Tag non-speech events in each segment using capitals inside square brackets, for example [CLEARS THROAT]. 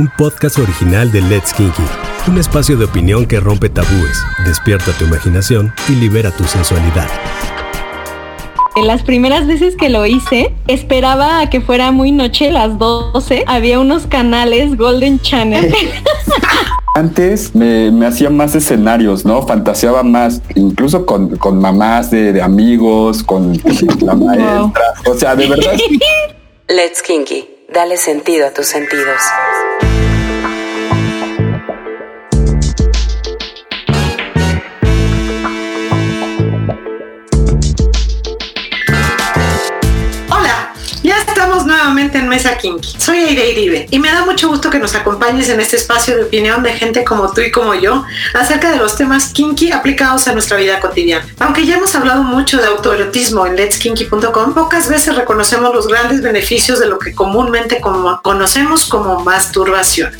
un podcast original de Let's Kinky, un espacio de opinión que rompe tabúes, despierta tu imaginación y libera tu sensualidad. En las primeras veces que lo hice, esperaba a que fuera muy noche, las 12. Había unos canales Golden Channel. [LAUGHS] Antes me, me hacía más escenarios, ¿no? Fantaseaba más, incluso con, con mamás de, de amigos, con [LAUGHS] la maestra. O sea, de verdad. [LAUGHS] Let's Kinky. Dale sentido a tus sentidos. En Mesa Kinky. Soy Aire Iribe y me da mucho gusto que nos acompañes en este espacio de opinión de gente como tú y como yo acerca de los temas kinky aplicados a nuestra vida cotidiana. Aunque ya hemos hablado mucho de autoerotismo en letskinky.com, pocas veces reconocemos los grandes beneficios de lo que comúnmente como- conocemos como masturbación.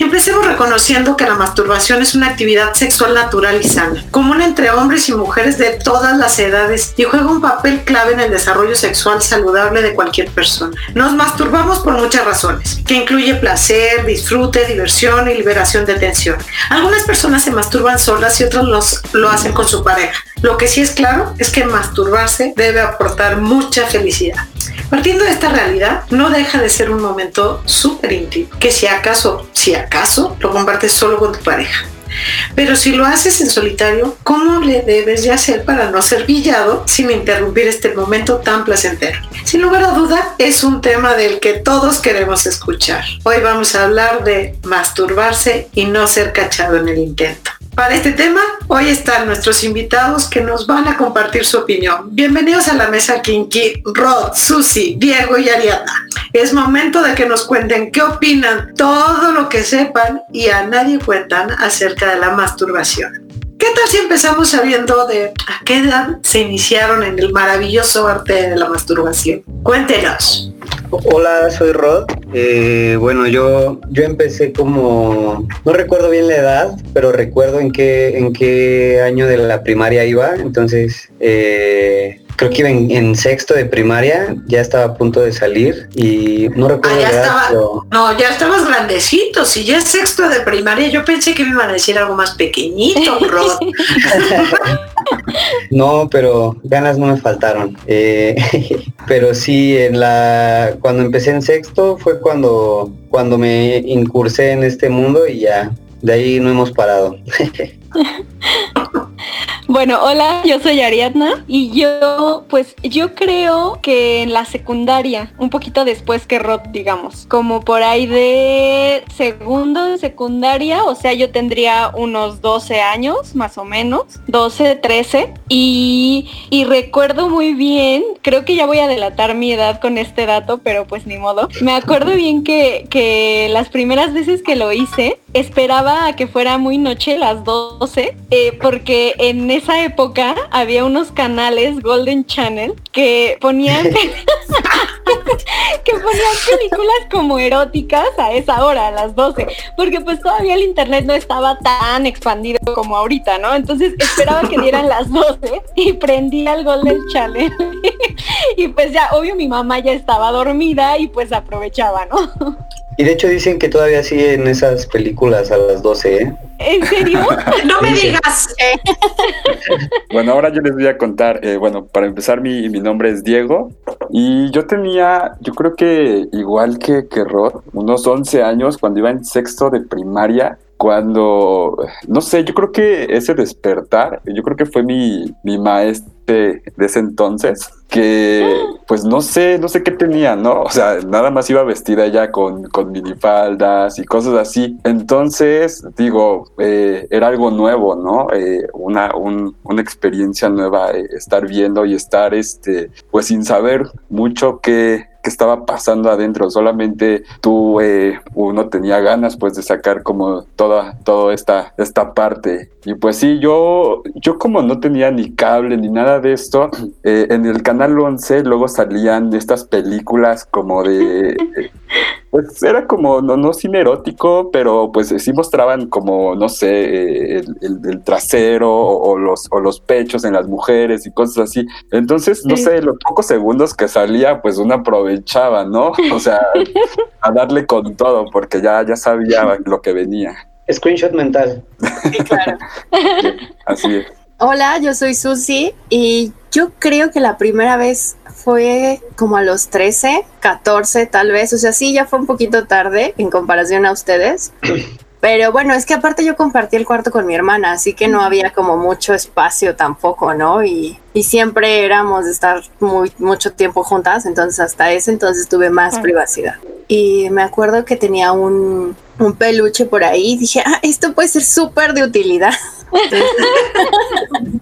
Empecemos reconociendo que la masturbación es una actividad sexual natural y sana, común entre hombres y mujeres de todas las edades y juega un papel clave en el desarrollo sexual saludable de cualquier persona. Nos masturbamos por muchas razones, que incluye placer, disfrute, diversión y liberación de tensión. Algunas personas se masturban solas y otras los- lo hacen con su pareja. Lo que sí es claro es que masturbarse debe aportar mucha felicidad. Partiendo de esta realidad, no deja de ser un momento súper íntimo, que si acaso, si acaso, lo compartes solo con tu pareja. Pero si lo haces en solitario, ¿cómo le debes de hacer para no ser pillado sin interrumpir este momento tan placentero? Sin lugar a duda, es un tema del que todos queremos escuchar. Hoy vamos a hablar de masturbarse y no ser cachado en el intento. Para este tema, hoy están nuestros invitados que nos van a compartir su opinión. Bienvenidos a la mesa Kinky, Rod, Susi, Diego y Ariadna. Es momento de que nos cuenten qué opinan, todo lo que sepan y a nadie cuentan acerca de la masturbación. ¿Qué tal si empezamos sabiendo de a qué edad se iniciaron en el maravilloso arte de la masturbación? Cuéntenos. Hola, soy Rod. Eh, bueno, yo, yo empecé como, no recuerdo bien la edad, pero recuerdo en qué, en qué año de la primaria iba. Entonces, eh, creo que iba en, en sexto de primaria, ya estaba a punto de salir y no Ah, recuerdo ya la edad, estaba, pero no, ya estabas grandecito, si ya es sexto de primaria, yo pensé que me iban a decir algo más pequeñito, [LAUGHS] Rod. [LAUGHS] no, pero ganas no me faltaron. Eh, [LAUGHS] pero sí, en la, cuando empecé en sexto fue cuando, cuando me incursé en este mundo y ya, de ahí no hemos parado. Bueno, hola, yo soy Ariadna y yo, pues yo creo que en la secundaria, un poquito después que Rod, digamos, como por ahí de segundo de secundaria, o sea, yo tendría unos 12 años, más o menos, 12, 13, y, y recuerdo muy bien, creo que ya voy a delatar mi edad con este dato, pero pues ni modo, me acuerdo bien que, que las primeras veces que lo hice, esperaba a que fuera muy noche, las 12, eh, porque en esa época había unos canales Golden Channel que ponían [LAUGHS] [LAUGHS] que ponían películas como eróticas a esa hora, a las 12, porque pues todavía el internet no estaba tan expandido como ahorita, ¿no? Entonces esperaba que dieran las 12 y prendía el Golden Channel. [LAUGHS] y pues ya, obvio mi mamá ya estaba dormida y pues aprovechaba, ¿no? Y de hecho dicen que todavía siguen esas películas a las 12, ¿eh? ¿En serio? No me digas. Bueno, ahora yo les voy a contar. eh, bueno, para empezar, mi, mi nombre es Diego. Y yo tenía, yo creo que igual que, que Rod, unos 11 años cuando iba en sexto de primaria. Cuando, no sé, yo creo que ese despertar, yo creo que fue mi, mi de ese entonces, que pues no sé, no sé qué tenía, ¿no? O sea, nada más iba vestida ya con, con minifaldas y cosas así. Entonces, digo, eh, era algo nuevo, ¿no? Eh, una, un- una experiencia nueva, eh, estar viendo y estar, este, pues sin saber mucho qué, qué estaba pasando adentro. Solamente tú, eh, uno tenía ganas, pues, de sacar como toda, toda esta, esta parte. Y pues sí, yo, yo como no tenía ni cable ni nada de esto, [CLEARS THROAT] eh, en el canal 11 luego salían estas películas como de... [LAUGHS] pues era como, no, no cine erótico, pero pues sí mostraban como, no sé, eh, el, el- el trasero o, o los, o los pechos en las mujeres y cosas así. Entonces, no Sí. sé, los pocos segundos que salía, pues uno aprovechaba, ¿no? [LAUGHS] O sea, a darle con todo, porque ya, ya sabía lo que venía. Screenshot mental. [LAUGHS] Así es. Hola, yo soy Susi y yo creo que la primera vez fue como a los 13, 14 tal vez, o sea, sí, ya fue un poquito tarde en comparación a ustedes. [CLEARS THROAT] Pero bueno, es que aparte yo compartí el cuarto con mi hermana, así que no había como mucho espacio tampoco, ¿no? Y, y siempre éramos de estar muy, mucho tiempo juntas, entonces hasta ese entonces tuve más Ah. privacidad. Y me acuerdo que tenía un, un peluche por ahí y dije, ah, esto puede ser súper de utilidad. [LAUGHS] [LAUGHS]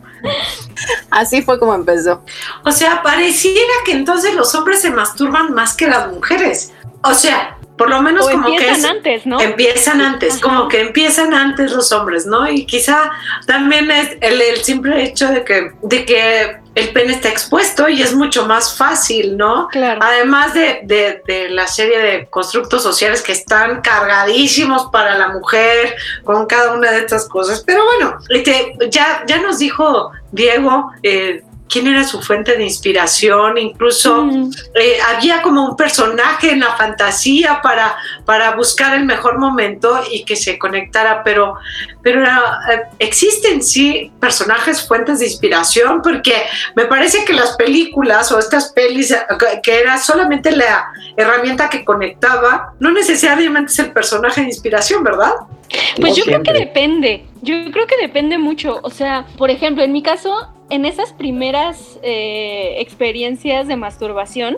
Así fue como empezó. O sea, pareciera que entonces los hombres se masturban más que las mujeres. O sea, por lo menos O como que empiezan es- antes, ¿no? Empiezan antes, Ajá. como que empiezan antes los hombres, ¿no? Y quizá también es el, el simple hecho de que, de que el pene está expuesto y es mucho más fácil, ¿no? Claro. Además de, de- de la serie de constructos sociales que están cargadísimos para la mujer con cada una de estas cosas. Pero bueno, este, ya, ya nos dijo Diego eh, quién era su fuente de inspiración, incluso Mm. eh, había como un personaje en la fantasía para, para buscar el mejor momento y que se conectara, pero, pero eh, existen sí personajes fuentes de inspiración, porque me parece que las películas o estas pelis, eh, que- era solamente la herramienta que conectaba, no necesariamente es el personaje de inspiración, ¿verdad? Pues No yo creo que depende. Yo creo que depende mucho. O sea, por ejemplo, en mi caso, en esas primeras eh, experiencias de masturbación,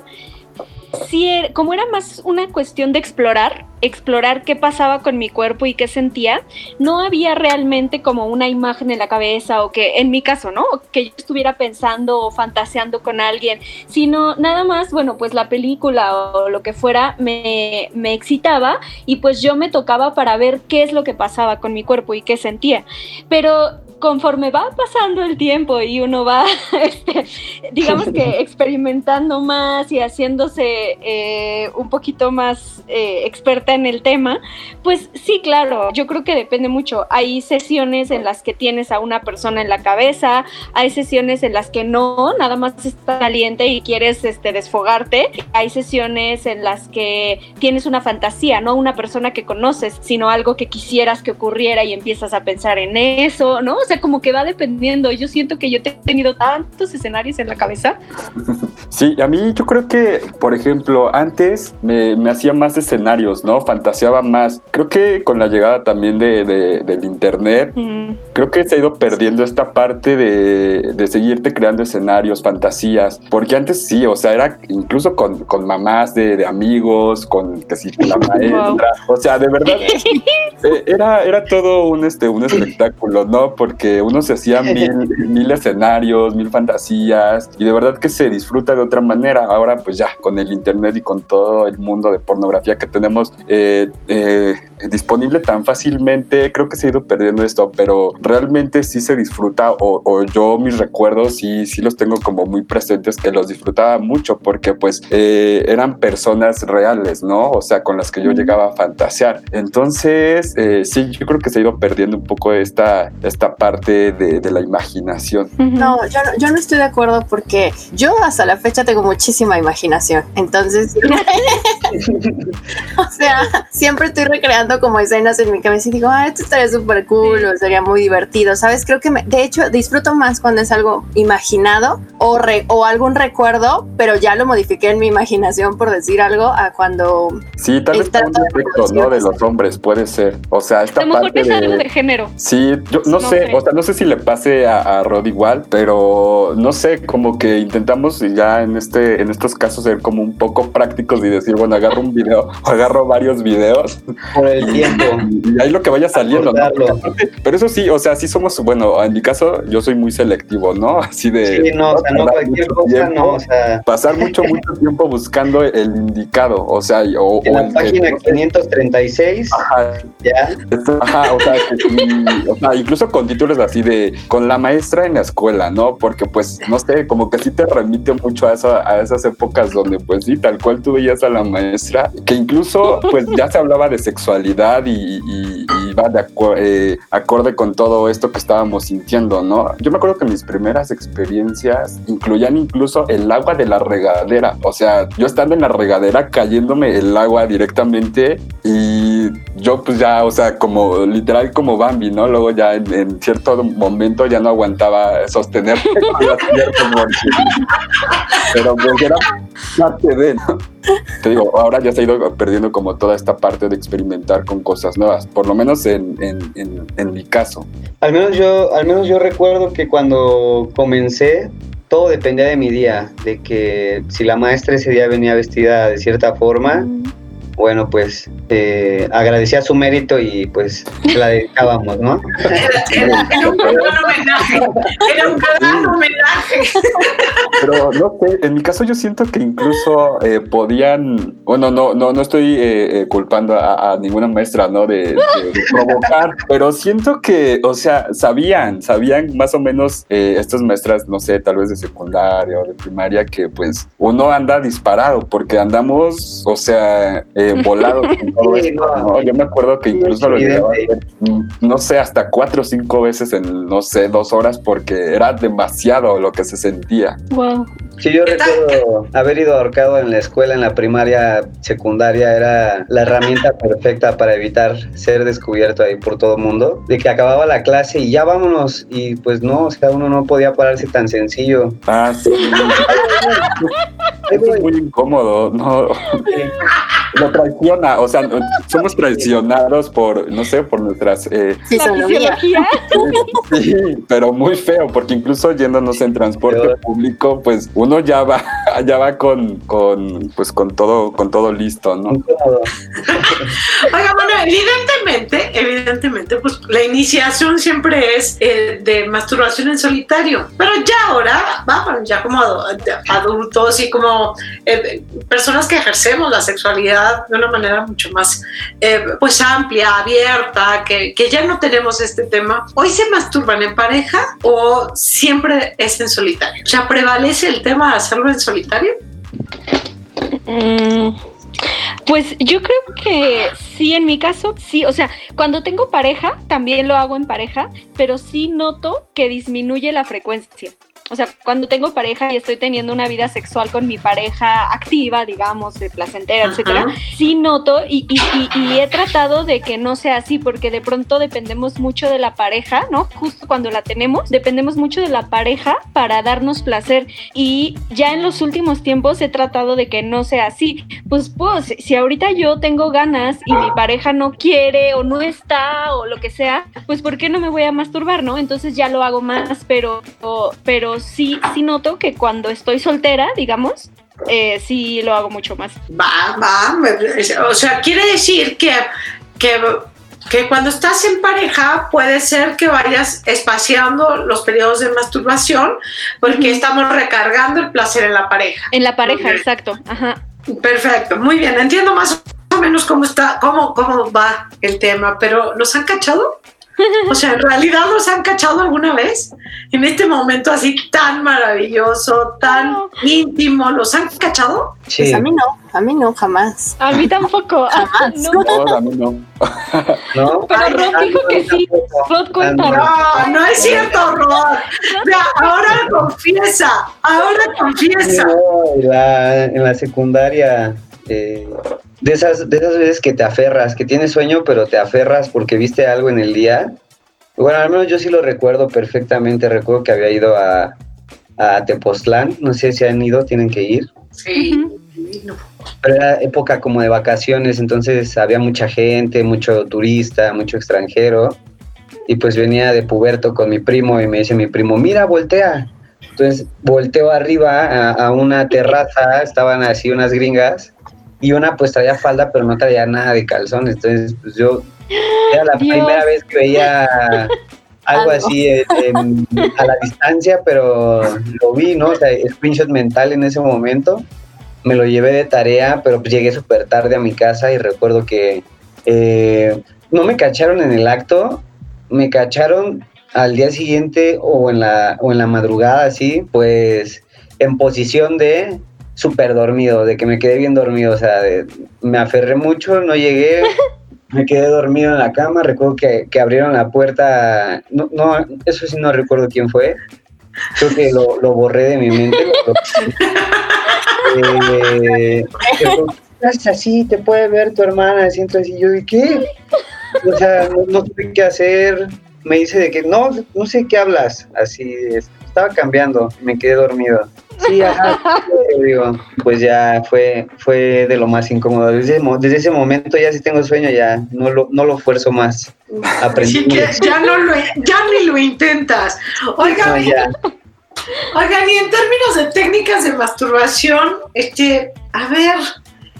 er- como era más una cuestión de explorar, explorar qué pasaba con mi cuerpo y qué sentía, no había realmente como una imagen en la cabeza o que, en mi caso, ¿no? Que yo estuviera pensando o fantaseando con alguien, sino nada más, bueno, pues la película o lo que fuera me, me excitaba y pues yo me tocaba para ver qué es lo que pasaba con mi cuerpo y qué sentía. Pero conforme va pasando el tiempo y uno va, [LAUGHS] este, digamos que [LAUGHS] experimentando más y haciéndose eh, un poquito más eh, experta en el tema, pues sí, claro, yo creo que depende mucho. Hay sesiones en las que tienes a una persona en la cabeza, hay sesiones en las que no, nada más estás caliente y quieres este, desfogarte, hay sesiones en las que tienes una fantasía, no una persona que conoces, sino algo que quisieras que ocurriera y empiezas a pensar en eso, ¿no? O sea, como que va dependiendo. Yo siento que yo he tenido tantos escenarios en la cabeza. Sí, a mí yo creo que, por ejemplo, antes me, me hacía más escenarios, ¿no? Fantaseaba más. Creo que con la llegada también de, de- del internet, Mm, creo que se ha ido perdiendo esta parte de, de seguirte creando escenarios, fantasías, porque antes sí, o sea, era incluso con, con mamás de, de amigos, con que sí, la [LAUGHS] maestra, o sea, de verdad, [LAUGHS] eh, era, era todo un, este, un espectáculo, ¿no? Porque uno se hacía mil, [LAUGHS] mil escenarios, mil fantasías, y de verdad que se disfruta de otra manera. Ahora, pues ya, con el internet y con todo el mundo de pornografía que tenemos eh, eh, disponible tan fácilmente, creo que se ha ido perdiendo esto, pero realmente sí se disfruta, o, o yo mis recuerdos sí, sí los tengo como muy presentes, que los disfrutaba mucho, porque pues eh, eran personas reales, ¿no? O sea, con las que yo llegaba a fantasear. Entonces, eh, sí, yo creo que se ha ido perdiendo un poco esta, esta parte de, de la imaginación. No, yo no, yo no estoy de acuerdo porque yo hasta la fecha tengo muchísima imaginación. Entonces, [LAUGHS] [LAUGHS] [LAUGHS] o sea, siempre estoy recreando como escenas en mi cabeza y digo, ah, esto estaría súper cool o sería muy divertido, ¿sabes? Creo que, me- de hecho, disfruto más cuando es algo imaginado o, re- o algún recuerdo, pero ya lo modifiqué en mi imaginación, por decir algo, a cuando... Sí, tal vez un defecto, ¿no? De los hombres, puede ser. O sea, A esta lo mejor parte es algo de... de género. Sí, yo no, No sé, sé. o sea, no sé si le pase a, a Rod igual, pero no sé, como que intentamos ya en este, en estos casos ser como un poco prácticos y decir, bueno, agarro un video o agarro varios videos Por el tiempo. y ahí lo que vaya saliendo, ¿no? Porque Pero eso sí, o sea, sí somos, bueno, en mi caso yo soy muy selectivo, ¿no? [LAUGHS] Así de... Sí, no, o sea, no pasar cualquier mucho cosa, tiempo, no, o sea, Pasar mucho, mucho tiempo buscando el indicado, o sea, o, en o la el página 536, Ajá, ya, Esto- Ajá, o sea, que- y- o sea, incluso con títulos así de con la maestra en la escuela, ¿no? Porque pues, no sé, como que sí te remite mucho a, esa- a esas épocas donde pues sí, tal cual tú veías a la maestra, que incluso pues ya se hablaba de sexualidad y, y, va de acu- eh, acorde con todo esto que estábamos sintiendo, ¿no? Yo me acuerdo que mis primeras experiencias incluían incluso el agua de la regadera, o sea, yo estando en la regadera cayéndome el agua directamente y yo pues ya, o sea, como literal como Bambi, ¿no? Luego ya en, en cierto momento ya no aguantaba sostener [LAUGHS] pero pues era parte de, ¿no? Te digo, ahora ya se ha ido perdiendo como toda esta parte de experimentar con cosas nuevas, por lo menos en, en, en, en mi caso. Al menos yo, al menos yo recuerdo que cuando comencé, todo dependía de mi día, de que si la maestra ese día venía vestida de cierta forma, bueno, pues eh, agradecía su mérito y pues la dedicábamos, ¿no? Era, un gran homenaje. Era un gran homenaje. Pero no sé, en mi caso yo siento que incluso eh, podían, bueno, no, no, no estoy eh, eh, culpando a, a ninguna maestra, ¿no? De, de- de provocar, pero siento que, o sea, sabían, sabían más o menos eh, estas maestras, no sé, tal vez de secundaria o de primaria, que pues uno anda disparado porque andamos, o sea, eh, volados [LAUGHS] con todo Sí, esto, no. ¿no? Yo me acuerdo que Sí, incluso lo llegaba a evidente. hacer, mm, no sé, hasta cuatro o cinco veces en, no sé, dos horas porque era demasiado lo que se sentía. Wow. Sí, yo recuerdo haber ido ahorcado en la escuela, en la primaria, secundaria, era la herramienta [LAUGHS] perfecta para evitar ser descubierto ahí por todo el mundo. De que acababa la clase y ya vámonos. Y pues no, o sea, uno no podía pararse tan sencillo. Ah, sí. [LAUGHS] Eso es muy incómodo, no. [LAUGHS] Lo traiciona, o sea, somos traicionados por, no sé, por nuestras. eh, Sí, La sonomía. fisiología. [LAUGHS] sí, pero muy feo, porque incluso yéndonos en transporte público, pues uno ya va, [LAUGHS] ya va con, con, pues con todo, con todo listo, ¿no? Oiga, bueno, evidentemente, evidentemente, pues la iniciación siempre es eh, de masturbación en solitario. Pero ya ahora, vamos, ya como adu- adultos y como eh, personas que ejercemos la sexualidad de una manera mucho más, eh, pues amplia, abierta, que, que ya no tenemos este tema. ¿Hoy se masturban en pareja o siempre es en solitario? O sea, ¿prevalece el tema de hacerlo en solitario? Mm, Pues yo creo que sí, en mi caso, sí. O sea, cuando tengo pareja, también lo hago en pareja, pero sí noto que disminuye la frecuencia. O sea, cuando tengo pareja y estoy teniendo una vida sexual con mi pareja activa, digamos, de placentera, Ajá. etcétera, sí noto y, y- y- y he tratado de que no sea así, porque de pronto dependemos mucho de la pareja, ¿no? Justo cuando la tenemos, dependemos mucho de la pareja para darnos placer. Y ya en los últimos tiempos he tratado de que no sea así. Pues, pues, si ahorita yo tengo ganas y mi pareja no quiere o no está o lo que sea, pues ¿por qué no me voy a masturbar, no? Entonces ya lo hago más, pero, pero sí, sí noto que cuando estoy soltera, digamos, eh, sí lo hago mucho más. Va, va. O sea, quiere decir que, que, que cuando estás en pareja puede ser que vayas espaciando los periodos de masturbación porque estamos recargando el placer en la pareja. En la pareja, Ok. exacto. Ajá. Perfecto, muy bien. Entiendo más o menos cómo está, cómo, cómo va el tema, pero ¿los han cachado? [LAUGHS] O sea, ¿en realidad los han cachado alguna vez? En este momento así tan maravilloso, tan No. íntimo, ¿los han cachado? Sí. Pues a mí no, a mí no, jamás. A mí tampoco. [LAUGHS] Jamás. [LAUGHS] No, No, a mí no. ¿No? pero Rod dijo que sí. Rod, cuéntanos. No, no es cierto, Rod. Ahora confiesa, ahora confiesa. No, en la, en la secundaria, eh, de, esas, de esas veces que te aferras, que tienes sueño, pero te aferras porque viste algo en el día. Bueno, al menos yo sí lo recuerdo perfectamente. Recuerdo que había ido a, a Tepoztlán. No sé si han ido, tienen que ir. Sí. no. Pero era época como de vacaciones, entonces había mucha gente, mucho turista, mucho extranjero. Y pues venía de puberto con mi primo y me dice mi primo, mira, voltea. Entonces volteo arriba a, a una terraza, estaban así unas gringas y una pues traía falda pero no traía nada de calzones. Entonces pues yo era la Dios. primera vez que veía [LAUGHS] algo Algo. así en- en- a la distancia, pero lo vi, ¿no? O sea, screenshot mental en ese momento me lo llevé de tarea, pero pues llegué súper tarde a mi casa y recuerdo que eh, no me cacharon en el acto, me cacharon al día siguiente o en la, o en la madrugada, así, pues en posición de súper dormido, de que me quedé bien dormido, o sea, me aferré mucho, no llegué, [LAUGHS] me quedé dormido en la cama, recuerdo que, abrieron la puerta, no, no, eso sí no recuerdo quién fue, creo que lo, borré de mi mente. [LAUGHS] eh, así, te puede ver tu hermana, siento así, yo de qué, o sea, no, no sé qué hacer, me dice de que no, no sé qué hablas, así, estaba cambiando, me quedé dormido. Sí, digo, pues ya fue, fue de lo más incómodo. Desde, ese momento ya si tengo sueño ya no lo, no lo fuerzo más. Aprendí. ya, no lo, ya ni lo intentas. Oigan, oigan, y en términos de técnicas de masturbación, este, a ver,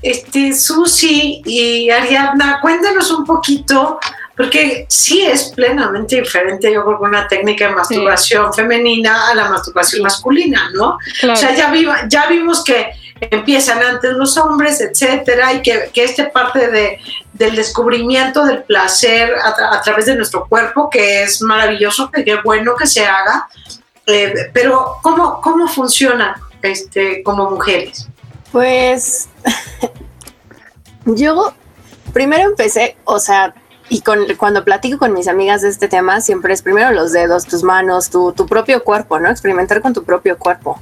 este, Susi y Ariadna, cuéntanos un poquito porque sí es plenamente diferente, yo creo, una técnica de masturbación femenina a la masturbación masculina, ¿no? O sea, ya, ya vimos que empiezan antes los hombres, etcétera, y que, que este parte de, del descubrimiento del placer a, través de nuestro cuerpo, que es maravilloso, que es bueno que se haga, eh, pero ¿cómo, ¿cómo funciona este, como mujeres? Pues [LAUGHS] yo primero empecé, o sea, y con, cuando platico con mis amigas de este tema, siempre es primero los dedos, tus manos, tu, tu propio cuerpo, ¿no? Experimentar con tu propio cuerpo.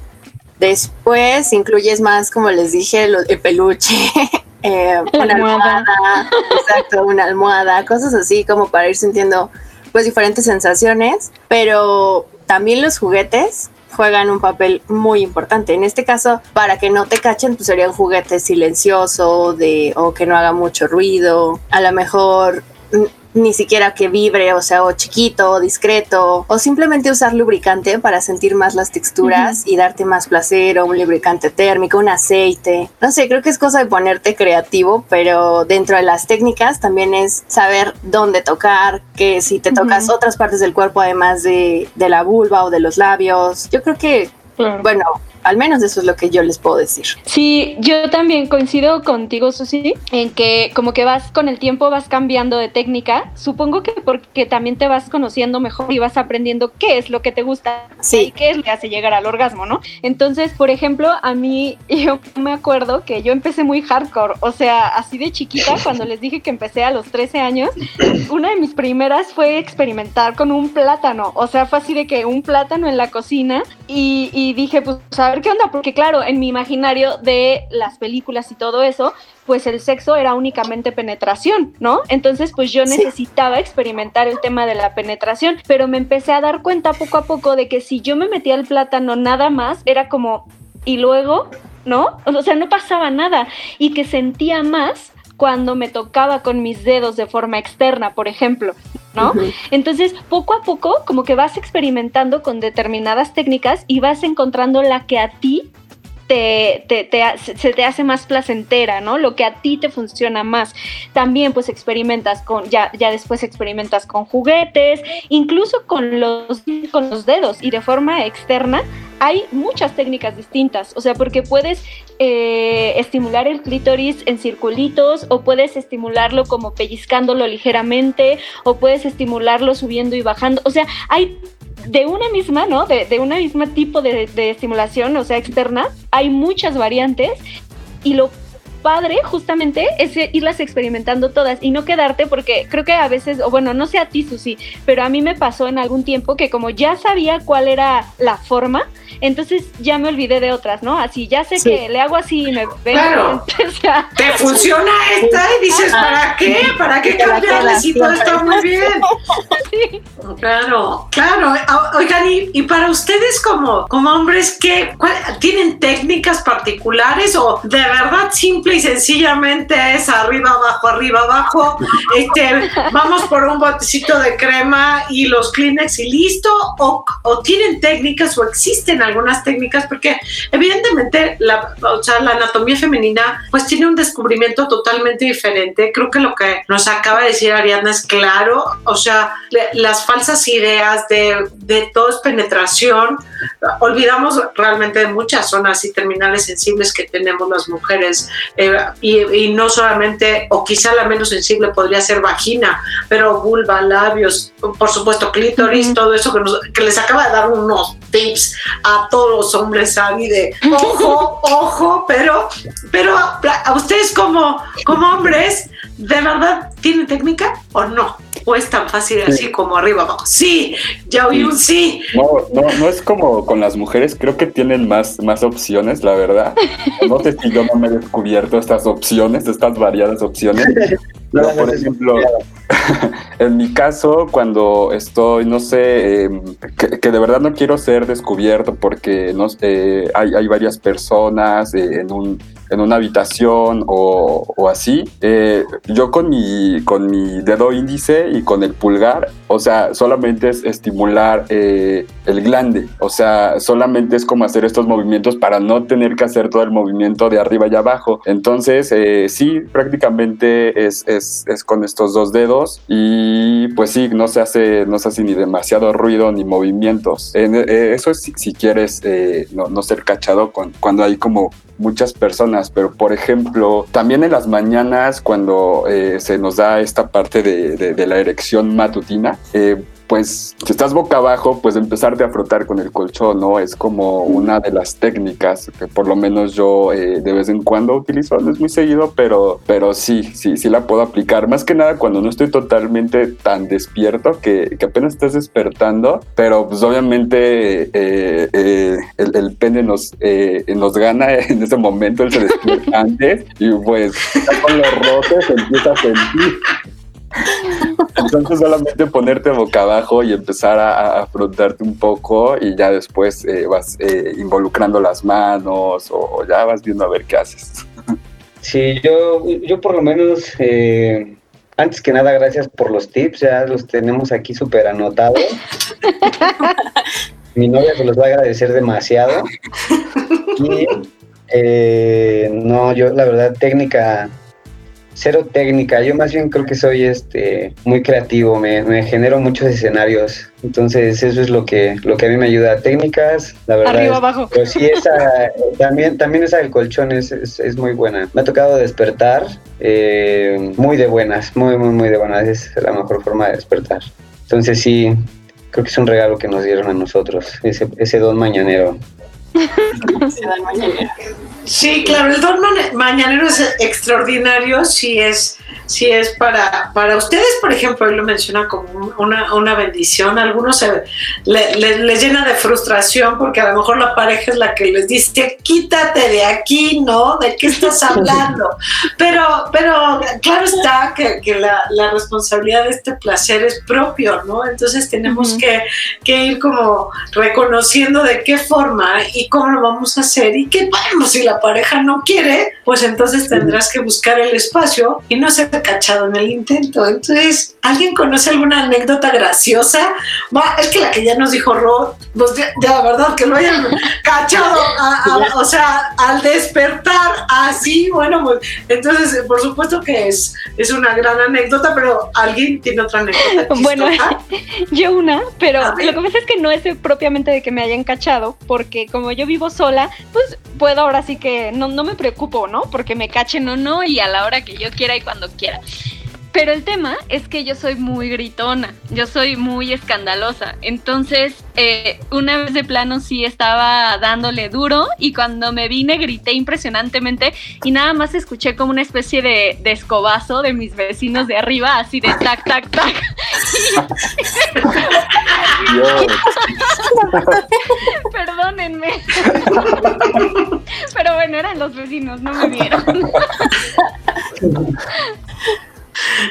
Después incluyes más, como les dije, el peluche, [LAUGHS] eh, una almohada. exacto, una almohada, cosas así como para ir sintiendo pues diferentes sensaciones, pero también los juguetes juegan un papel muy importante. En este caso, para que no te cachen, pues sería un juguete silencioso de, o que no haga mucho ruido. A lo mejor ni siquiera que vibre, o sea, o chiquito, o discreto, o simplemente usar lubricante para sentir más las texturas y darte más placer, o un lubricante térmico, un aceite. No sé, creo que es cosa de ponerte creativo, pero dentro de las técnicas también es saber dónde tocar, que si te tocas otras partes del cuerpo además de, de la vulva o de los labios. Yo creo que, bueno, al menos eso es lo que yo les puedo decir. Sí, yo también coincido contigo, Susi, en que como que vas con el tiempo, vas cambiando de técnica. Supongo que porque también te vas conociendo mejor y vas aprendiendo qué es lo que te gusta y qué es lo que hace llegar al orgasmo, ¿no? Entonces, por ejemplo, a mí, [LAUGHS] yo me acuerdo que yo empecé muy hardcore, o sea, así de chiquita, [LAUGHS] cuando les dije que empecé a los 13 años, una de mis primeras fue experimentar con un plátano, o sea, fue así de que un plátano en la cocina y, y dije, pues, a ver qué onda, porque claro, en mi imaginario de las películas y todo eso, pues el sexo era únicamente penetración, ¿no? Entonces, pues yo necesitaba experimentar el tema de la penetración, pero me empecé a dar cuenta poco a poco de que si yo me metía el plátano nada más, era como, y luego, ¿no? O sea, no pasaba nada y que sentía más cuando me tocaba con mis dedos de forma externa, por ejemplo, ¿no? Entonces, poco a poco, como que vas experimentando con determinadas técnicas y vas encontrando la que a ti te, se te hace más placentera, ¿no? Lo que a ti te funciona más. También pues experimentas con, ya, ya después experimentas con juguetes, incluso con los, con los dedos y de forma externa hay muchas técnicas distintas, o sea, porque puedes eh, estimular el clítoris en circulitos o puedes estimularlo como pellizcándolo ligeramente o puedes estimularlo subiendo y bajando, o sea, hay de una misma, ¿no? De, de una misma tipo de, de, estimulación, o sea, externa, hay muchas variantes y lo padre justamente es irlas experimentando todas y no quedarte porque creo que a veces, o bueno, no sé a ti, Susi, pero a mí me pasó en algún tiempo que como ya sabía cuál era la forma, entonces ya me olvidé de otras, ¿no? Así ya sé que le hago así y me veo. Claro. Te funciona esta y dices, ¿para qué? ¿Para qué [LAUGHS] cambiarle si todo está muy bien? [LAUGHS] Sí. Claro, claro. Oigan, y, para ustedes como, como hombres, ¿qué, ¿tienen técnicas particulares o de verdad simple y sencillamente es arriba, abajo, arriba, abajo? Este, vamos por un botecito de crema y los Kleenex y listo, o, o tienen técnicas o existen algunas técnicas, porque evidentemente la, o sea, la anatomía femenina pues tiene un descubrimiento totalmente diferente. Creo que lo que nos acaba de decir Ariadna es claro, o sea, las falsas ideas de, de todo es penetración, olvidamos realmente de muchas zonas y terminales sensibles que tenemos las mujeres eh, y, no solamente, o quizá la menos sensible podría ser vagina, pero vulva, labios, por supuesto clítoris, todo eso que, les acaba de dar unos tips a todos los hombres, Abby, de ojo, [LAUGHS] ojo, pero, pero a ustedes como, como hombres, ¿de verdad tienen técnica o no? ¿O es tan fácil así como arriba abajo? Sí, ya oí un sí. No, no, no es como con las mujeres, creo que tienen más, más opciones, la verdad. [LAUGHS] No sé si yo no me he descubierto estas opciones, estas variadas opciones. [LAUGHS] por ejemplo, [LAUGHS] en mi caso, cuando estoy, no sé, em, que, de verdad no quiero ser descubierto porque no, eh, hay, hay, varias personas eh, en un en una habitación o, así, eh, yo con mi, con mi dedo índice y con el pulgar, o sea, solamente es estimular eh, el glande, o sea, solamente es como hacer estos movimientos para no tener que hacer todo el movimiento de arriba y abajo. Entonces, eh, sí, prácticamente es, es, con estos dos dedos y pues sí, no se hace, no se hace ni demasiado ruido ni movimientos. eso es si, quieres no, no, ser cachado con, cuando hay como muchas personas, pero por ejemplo, también en las mañanas cuando eh, se nos da esta parte de, de la erección matutina, eh, pues si estás boca abajo, pues empezarte a frotar con el colchón, ¿no? Es como una de las técnicas que por lo menos yo eh, de vez en cuando utilizo, no es muy seguido, pero, pero sí, sí, sí la puedo aplicar. Más que nada cuando no estoy totalmente tan despierto que, que apenas estás despertando, pero pues obviamente eh, eh, el, el, pene nos, nos gana [LAUGHS] en ese momento, él se despierta antes y pues con los roces empieza a sentir. Entonces solamente ponerte boca abajo y empezar a, afrontarte un poco y ya después eh, vas eh, involucrando las manos o, ya vas viendo a ver qué haces. Sí, yo, yo por lo menos, eh, antes que nada, gracias por los tips, ya los tenemos aquí súper anotados. Mi novia se los va a agradecer demasiado. Y no, yo la verdad técnica cero técnica, yo más bien creo que soy este muy creativo, me, genero muchos escenarios, entonces eso es lo que lo que a mí me ayuda, técnicas, la verdad. Arriba, abajo. Pero sí, esa, también, también esa del colchón es, es, muy buena. Me ha tocado despertar eh, muy de buenas, muy, muy, muy de buenas, es la mejor forma de despertar. Entonces sí, creo que es un regalo que nos dieron a nosotros, ese, ese don mañanero. [LAUGHS] Sí, claro, el don mañanero es extraordinario si es, si es para, para ustedes, por ejemplo, él lo menciona como una, una bendición, a algunos se, les llena de frustración porque a lo mejor la pareja es la que les dice, quítate de aquí, ¿no? ¿De qué estás [LAUGHS] hablando? Pero, pero claro está que, que la, la, responsabilidad de este placer es propio, ¿no? Entonces tenemos que, que ir como reconociendo de qué forma y cómo lo vamos a hacer y qué bueno si la pareja no quiere, pues entonces tendrás que buscar el espacio y no ser cachado en el intento. Entonces, ¿alguien conoce alguna anécdota graciosa? es que la que ya nos dijo Rod, pues ya, la verdad que lo hayan cachado, o sea, al despertar así, bueno, pues, entonces por supuesto que es, es una gran anécdota, pero alguien tiene otra anécdota. [LAUGHS] Bueno, [LAUGHS] yo una, pero lo que pasa es que no es propiamente de que me hayan cachado, porque como yo vivo sola, pues puedo ahora sí que no, no me preocupo, ¿no? Porque me cachen o no y a la hora que yo quiera y cuando quiera. Pero el tema es que yo soy muy gritona, yo soy muy escandalosa. Entonces, eh, una vez de plano sí estaba dándole duro y cuando me vine grité impresionantemente y nada más escuché como una especie de, de escobazo de mis vecinos de arriba, así de tac, tac, tac. [LAUGHS] Perdónenme. Pero bueno, eran los vecinos, no me vieron. [LAUGHS]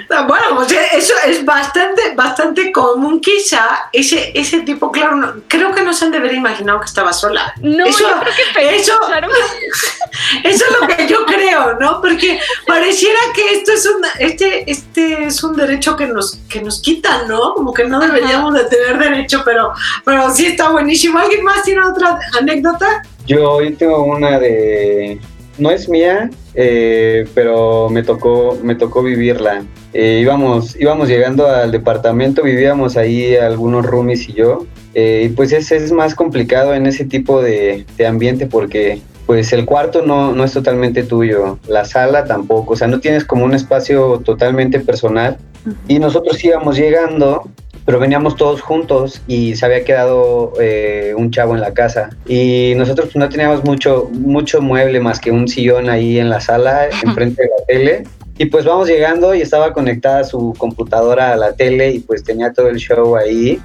Bueno, pues eso es bastante, bastante común quizá, ese, ese tipo, claro, creo que no se han de haber imaginado que estaba sola. No, eso, yo creo que eso, [LAUGHS] eso es lo que yo creo, ¿no? Porque pareciera que esto es un, este, este es un derecho que nos, que nos quitan, ¿no? Como que no deberíamos de tener derecho, pero, pero sí está buenísimo. ¿Alguien más tiene otra anécdota? Yo, yo tengo una de no es mía, eh, pero me tocó, me tocó vivirla. Eh, íbamos, íbamos llegando al departamento, vivíamos ahí algunos roomies y yo. Eh, y pues es, es más complicado en ese tipo de, ambiente porque pues el cuarto no, no es totalmente tuyo, la sala tampoco, o sea, no tienes como un espacio totalmente personal. Y nosotros íbamos llegando, pero veníamos todos juntos y se había quedado eh, un chavo en la casa. Y nosotros pues, no teníamos mucho, mucho mueble más que un sillón ahí en la sala, [LAUGHS] enfrente de la tele. Y pues vamos llegando y estaba conectada su computadora a la tele y pues tenía todo el show ahí.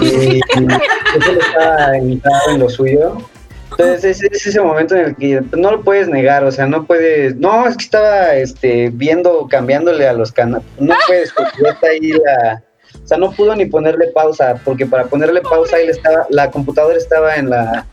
Y, [LAUGHS] él estaba invitado en lo suyo. Entonces es, ese momento en el que no lo puedes negar, o sea, no puedes, no, es que estaba este, viendo, cambiándole a los canales, no puedes, [LAUGHS] porque ya está ahí la, o sea, no pudo ni ponerle pausa, porque para ponerle pausa él estaba, la computadora estaba en la,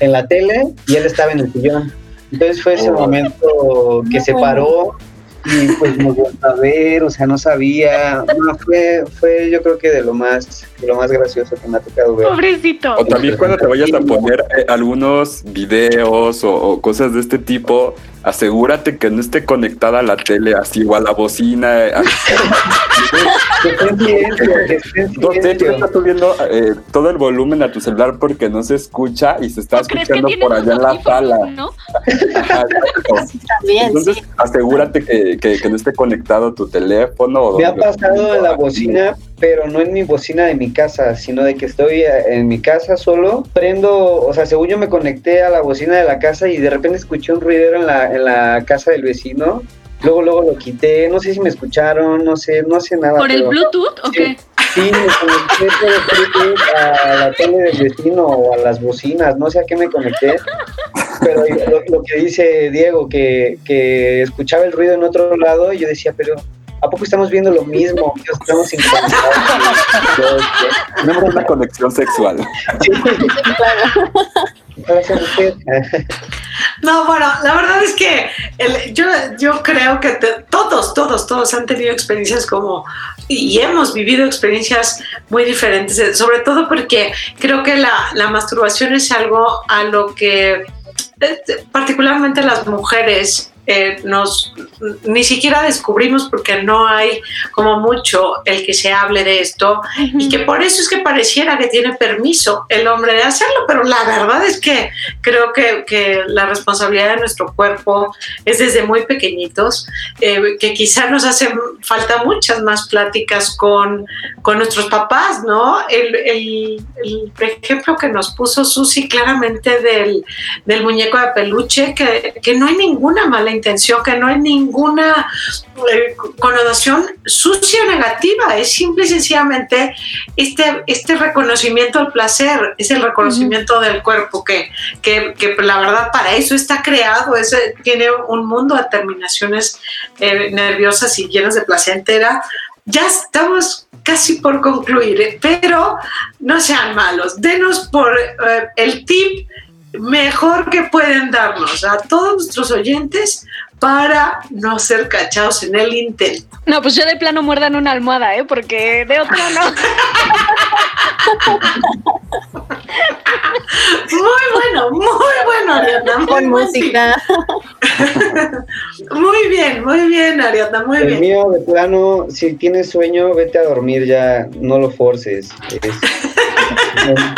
en la tele y él estaba en el sillón. Entonces fue ese momento que se paró y pues nos volvió a ver, o sea, no sabía. No, fue, fue yo creo que de lo más, lo más gracioso que me ha tocado ver. Pobrecito. O también cuando te vayas a poner eh, algunos videos o, o cosas de este tipo, asegúrate que no esté conectada a la tele así o a la bocina. eh, a- [LAUGHS] No sé, estás subiendo eh, todo el volumen a tu celular porque no se escucha y se está ¿No crees que escuchando por allá en la sala. ¿no? [LAUGHS] Ajá. [LAUGHS] También, Entonces, sí. asegúrate que, que- que no esté conectado tu teléfono. o Me ha pasado en la bocina, pero no en mi bocina de mi casa, sino de que estoy eh, en mi casa solo. Prendo, o sea, según yo me conecté a la bocina de la casa y de repente escuché un ruidero en la, en la casa del vecino. Luego, luego lo quité. No sé si me escucharon, no sé, no sé nada. ¿Por el pero- Bluetooth o qué? Sí, me conecté por Bluetooth a la tele del vecino o a las bocinas, no sé a qué me conecté. Pero lo, lo que dice Diego, que, que escuchaba el ruido en otro lado, y yo decía, pero ¿a poco estamos viendo lo mismo? Que estamos sincronizados. Tenemos una conexión sexual. Sí, gracias a usted. No, bueno, la verdad es que el- yo, yo creo que te- todos, todos, todos han tenido experiencias como, y hemos vivido experiencias muy diferentes, sobre todo porque creo que la, la masturbación es algo a lo que eh, particularmente las mujeres eh, nos ni siquiera descubrimos porque no hay como mucho el que se hable de esto y que por eso es que pareciera que tiene permiso el hombre de hacerlo, pero la verdad es que creo que, que la responsabilidad de nuestro cuerpo es desde muy pequeñitos, eh, que quizá nos hacen falta muchas más pláticas con, con nuestros papás, ¿no? El, el- el ejemplo que nos puso Susi claramente del, del muñeco de peluche, que, que no hay ninguna mala intención, que no hay ninguna eh, connotación sucia o negativa, es simple y sencillamente este, este reconocimiento al placer, es el reconocimiento del cuerpo, que, que, que la verdad para eso está creado, es, tiene un mundo de terminaciones eh, nerviosas y llenas de placentera. Ya estamos casi por concluir, eh, pero no sean malos, denos por eh, el tip mejor que pueden darnos a todos nuestros oyentes para no ser cachados en el intento. No, pues yo de plano muerdan una almohada, ¿eh? Porque de otro no. Muy bueno, muy bueno, Ariadna. Muy Con música. Muy bien, muy bien, Ariadna, muy El bien. mío, de plano, si tienes sueño, vete a dormir ya, no lo forces. Es-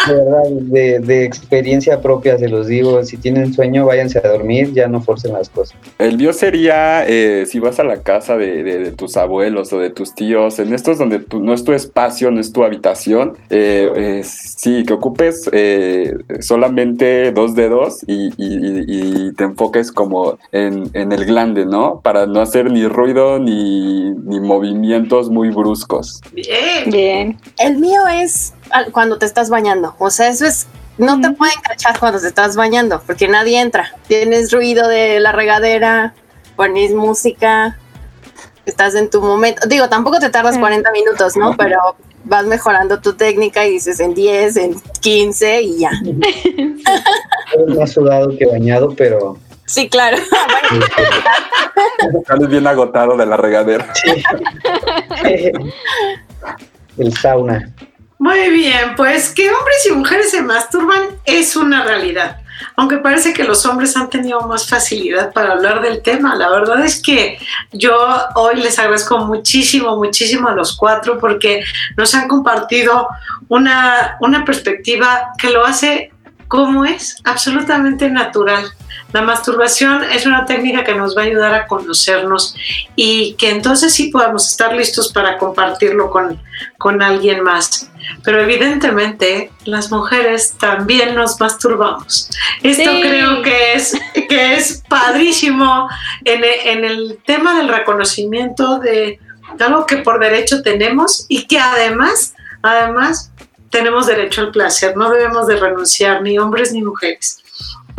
de verdad, de, de experiencia propia se los digo, si tienen sueño, váyanse a dormir, ya no forcen las cosas. El mío sería eh, si vas a la casa de, de- de tus abuelos o de tus tíos, en estos donde tu- no es tu espacio, no es tu habitación, eh, eh, sí, que ocupes eh, solamente dos dedos y, y- y- y te enfoques como en, en el glande, ¿no? Para no hacer ni ruido ni, ni movimientos muy bruscos. Bien. Bien. El mío es cuando te estás bañando. O sea, eso es. No te pueden cachar cuando te estás bañando porque nadie entra. Tienes ruido de la regadera, pones música, estás en tu momento. Digo, tampoco te tardas Sí. 40 minutos, ¿no? Pero vas mejorando tu técnica y dices en 10, en 15 y ya. [LAUGHS] Es más sudado que bañado, pero Sí, claro. [LAUGHS] Sales bien agotado de la regadera. [LAUGHS] el sauna. Muy bien, pues que hombres y mujeres se masturban es una realidad. Aunque parece que los hombres han tenido más facilidad para hablar del tema, la verdad es que yo hoy les agradezco muchísimo, muchísimo a los cuatro porque nos han compartido una, una perspectiva que lo hace como es, absolutamente natural. La masturbación es una técnica que nos va a ayudar a conocernos y que entonces sí podamos estar listos para compartirlo con, con alguien más. Pero evidentemente las mujeres también nos masturbamos. Esto Sí. creo que es, que es padrísimo en, e- en el tema del reconocimiento de algo que por derecho tenemos y que además, además tenemos derecho al placer. No debemos de renunciar ni hombres ni mujeres.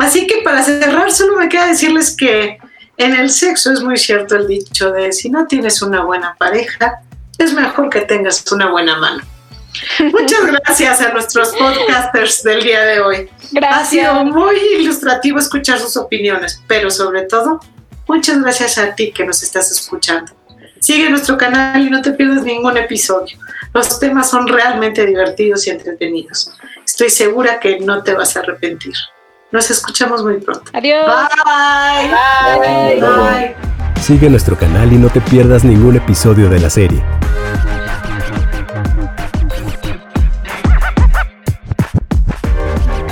Así que para cerrar, solo me queda decirles que en el sexo es muy cierto el dicho de si no tienes una buena pareja, es mejor que tengas una buena mano. [LAUGHS] Muchas gracias a nuestros podcasters del día de hoy. Ha sido Gracias. muy ilustrativo escuchar sus opiniones, pero sobre todo, muchas gracias a ti que nos estás escuchando. Sigue nuestro canal y no te pierdas ningún episodio. Los temas son realmente divertidos y entretenidos. Estoy segura que no te vas a arrepentir. Nos escuchamos muy pronto. Adiós. Bye. Bye. Bye. Sigue nuestro canal y no te pierdas ningún episodio de la serie.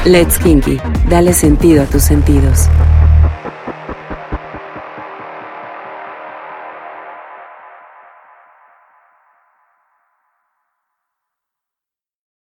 Let's Kinky. Dale sentido a tus sentidos.